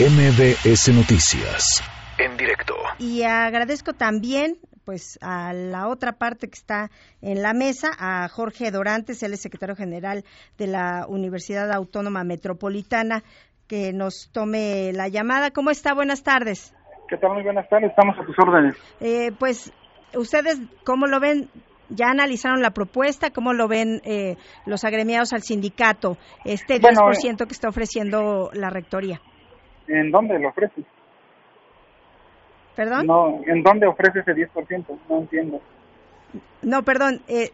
MBS Noticias, en directo. Y agradezco también pues a la otra parte que está en la mesa, a Jorge Dorantes, él es secretario general de la Universidad Autónoma Metropolitana, que nos tome la llamada. ¿Cómo está? Buenas tardes. ¿Qué tal? Muy buenas tardes, estamos a tus órdenes. Eh, pues, ¿ustedes cómo lo ven? ¿Ya analizaron la propuesta? ¿Cómo lo ven eh, los agremiados al sindicato? Este 10% que está ofreciendo la rectoría. ¿En dónde lo ofrece? ¿Perdón? No, ¿en dónde ofrece ese 10%? No entiendo. No, perdón, eh,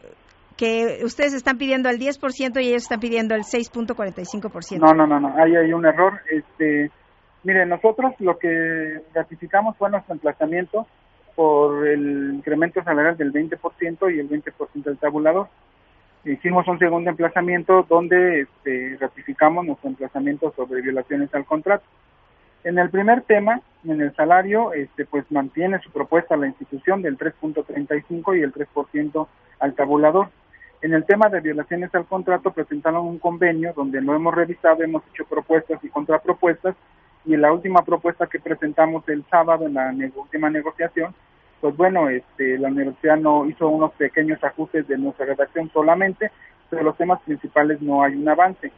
que ustedes están pidiendo el 10% y ellos están pidiendo el 6.45%. No, no, no, no, ahí hay un error. Este, mire, nosotros lo que ratificamos fue nuestro emplazamiento por el incremento salarial del 20% y el 20% del tabulador. Hicimos un segundo emplazamiento donde este, ratificamos nuestro emplazamiento sobre violaciones al contrato. En el primer tema, en el salario, este, pues mantiene su propuesta la institución del 3.35 y el 3% al tabulador. En el tema de violaciones al contrato presentaron un convenio donde lo hemos revisado, hemos hecho propuestas y contrapropuestas y en la última propuesta que presentamos el sábado en la última negociación, pues bueno, este, la universidad no hizo unos pequeños ajustes de nuestra redacción solamente, pero los temas principales no hay un avance.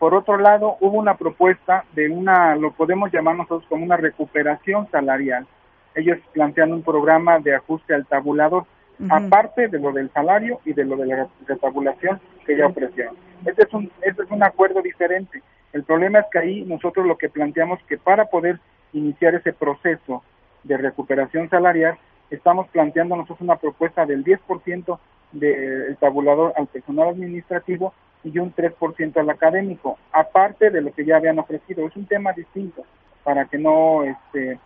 Por otro lado, hubo una propuesta de una, lo podemos llamar nosotros como una recuperación salarial. Ellos plantean un programa de ajuste al tabulador, aparte de lo del salario y de lo de la retabulación que ya ofrecieron. Este es un, este es un acuerdo diferente. El problema es que ahí nosotros lo que planteamos que para poder iniciar ese proceso de recuperación salarial, estamos planteando nosotros una propuesta del 10% del tabulador al personal administrativo y un 3% al académico, aparte de lo que ya habían ofrecido. Es un tema distinto para que no, este,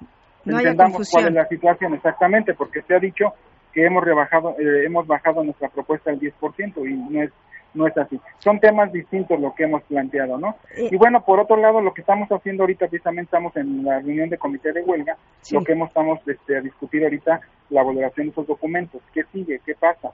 entendamos cuál es la situación exactamente, porque se ha dicho que hemos rebajado, eh, hemos bajado nuestra propuesta al 10% y no es no es así. Son temas distintos lo que hemos planteado, ¿no? Eh. y bueno, por otro lado, lo que estamos haciendo ahorita, precisamente estamos en la reunión de comité de huelga, lo que hemos estamos este, a discutir ahorita, la valoración de esos documentos. ¿Qué sigue? ¿Qué pasa?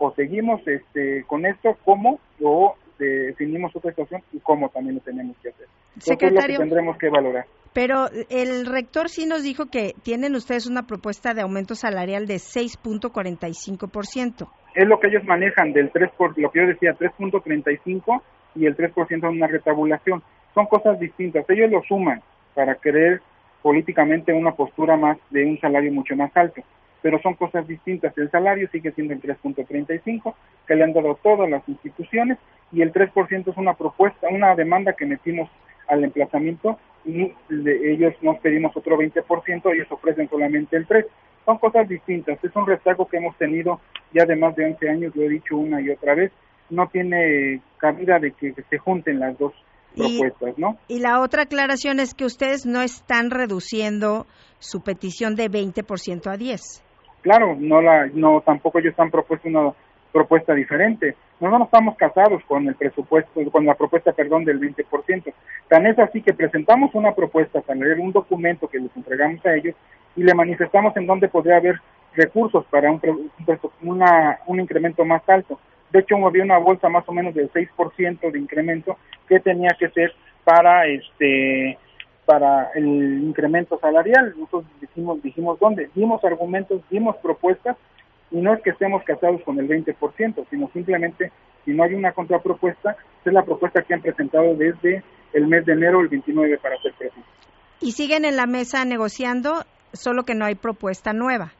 O seguimos este, con esto, cómo o definimos otra situación y cómo también lo tenemos que hacer. Secretario, lo que tendremos que valorar. Pero el rector sí nos dijo que tienen ustedes una propuesta de aumento salarial de 6.45%. Es lo que ellos manejan del 3 por lo que yo decía 3.35 y el 3% en una retabulación. Son cosas distintas. Ellos lo suman para querer políticamente una postura más de un salario mucho más alto pero son cosas distintas. El salario sigue siendo el 3.35 que le han dado todas las instituciones y el 3% es una propuesta, una demanda que metimos al emplazamiento y ellos nos pedimos otro 20%, ellos ofrecen solamente el 3%. Son cosas distintas, es un rezago que hemos tenido ya de más de 11 años, lo he dicho una y otra vez, no tiene cabida de que se junten las dos propuestas, ¿no? Y la otra aclaración es que ustedes no están reduciendo su petición de 20% a 10 claro, no la, no tampoco ellos han propuesto una propuesta diferente. Nosotros no estamos casados con el presupuesto, con la propuesta, perdón, del 20%. Tan es así que presentamos una propuesta para leer un documento que les entregamos a ellos y le manifestamos en dónde podría haber recursos para un, una, un incremento más alto. De hecho, había una bolsa más o menos del 6% de incremento que tenía que ser para este para el incremento salarial. Nosotros dijimos, dijimos dónde, dimos argumentos, dimos propuestas y no es que estemos casados con el 20%, sino simplemente si no hay una contrapropuesta, es la propuesta que han presentado desde el mes de enero, el 29 para ser preciso. ¿Y siguen en la mesa negociando, solo que no hay propuesta nueva?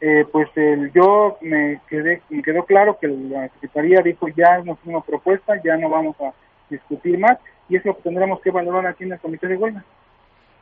Eh, pues yo me quedé me quedó claro que la Secretaría dijo ya no una propuesta, ya no vamos a discutir más y es lo que tendremos que valorar aquí en el Comité de Huelga.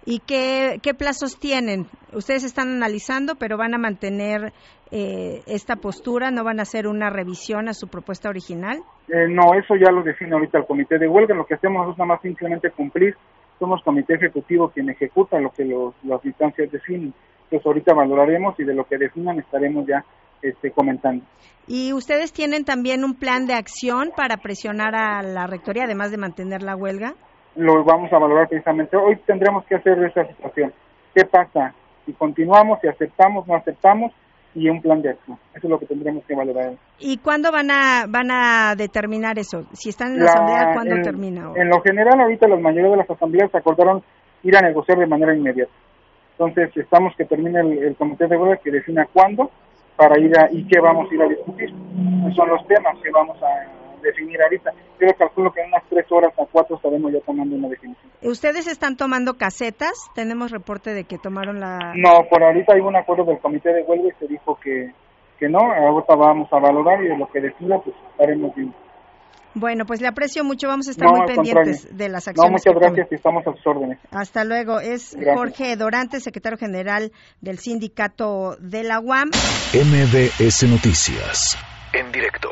¿Y qué, qué plazos tienen? Ustedes están analizando, pero van a mantener eh, esta postura, no van a hacer una revisión a su propuesta original. Eh, no, eso ya lo define ahorita el comité de huelga. Lo que hacemos es nada más simplemente cumplir. Somos comité ejecutivo quien ejecuta lo que los, las instancias definen. Entonces ahorita valoraremos y de lo que definan estaremos ya este, comentando. ¿Y ustedes tienen también un plan de acción para presionar a la rectoría, además de mantener la huelga? Lo vamos a valorar precisamente. Hoy tendremos que hacer esa situación. ¿Qué pasa? Si continuamos, si aceptamos, no aceptamos y un plan de acción. Eso es lo que tendremos que valorar. ¿Y cuándo van a van a determinar eso? Si están en la, asamblea, ¿cuándo termina? En lo general, ahorita la mayoría de las asambleas acordaron ir a negociar de manera inmediata. Entonces, estamos que termine el, comité de huelga que defina cuándo para ir a, y qué vamos a ir a discutir. Esos son los temas que vamos a definir ahorita. Yo calculo que en unas tres horas a cuatro estaremos ya tomando una definición. ¿Ustedes están tomando casetas? Tenemos reporte de que tomaron la... No, por ahorita hay un acuerdo del comité de huelga y se dijo que, que no. Ahorita vamos a valorar y de lo que decida pues estaremos viendo. Bueno, pues le aprecio mucho. Vamos a estar muy pendientes de las acciones. No, muchas gracias y estamos a sus órdenes. Hasta luego. Es Jorge Dorante, secretario general del sindicato de la UAM. MBS Noticias, en directo.